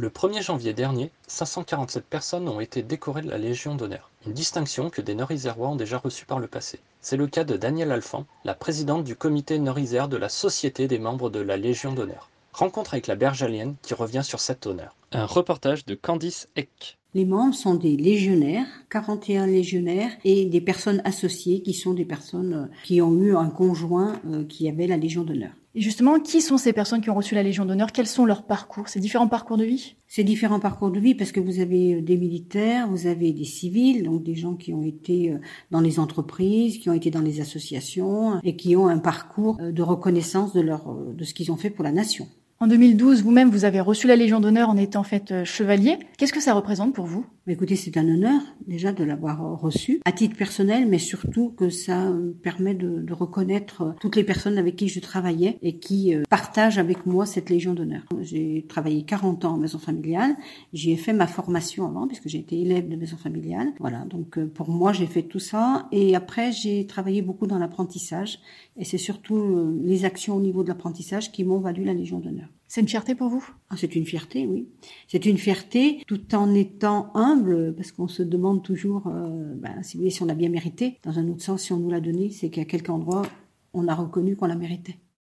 Le 1er janvier dernier, 547 personnes ont été décorées de la Légion d'honneur, une distinction que des Nord-Isérois ont déjà reçue par le passé. C'est le cas de Danielle Alphand, la présidente du comité Nord-Isère de la Société des membres de la Légion d'honneur. Rencontre avec la bergalienne qui revient sur cet honneur. Un reportage de Candice Eck. Les membres sont des légionnaires, 41 légionnaires, et des personnes associées qui sont des personnes euh, qui ont eu un conjoint euh, qui avait la Légion d'honneur. Et justement, qui sont ces personnes qui ont reçu la Légion d'honneur? Quels sont leurs parcours? Ces différents parcours de vie? Ces différents parcours de vie, parce que vous avez euh, des militaires, vous avez des civils, donc des gens qui ont été dans les entreprises, qui ont été dans les associations et qui ont un parcours de reconnaissance de leur de ce qu'ils ont fait pour la nation. En 2012, vous-même, vous avez reçu la Légion d'honneur en étant fait euh, chevalier. Qu'est-ce que ça représente pour vous? Écoutez, c'est un honneur déjà de l'avoir euh, reçu à titre personnel, mais surtout que ça euh, permet de, de, reconnaître toutes les personnes avec qui je travaillais et qui partagent avec moi cette Légion d'honneur. J'ai travaillé 40 ans en maison familiale. J'y ai fait ma formation avant puisque j'ai été élève de maison familiale. Voilà, donc pour moi, j'ai fait tout ça. Et après, j'ai travaillé beaucoup dans l'apprentissage. Et c'est surtout les actions au niveau de l'apprentissage qui m'ont valu la Légion d'honneur. C'est une fierté pour vous? Ah, C'est une fierté, oui. C'est une fierté tout en étant humble, parce qu'on se demande toujours, euh, ben, si si on l'a bien mérité. Dans un autre sens, si on nous l'a donné, c'est qu'à quelque endroit, on a reconnu qu'on la méritait.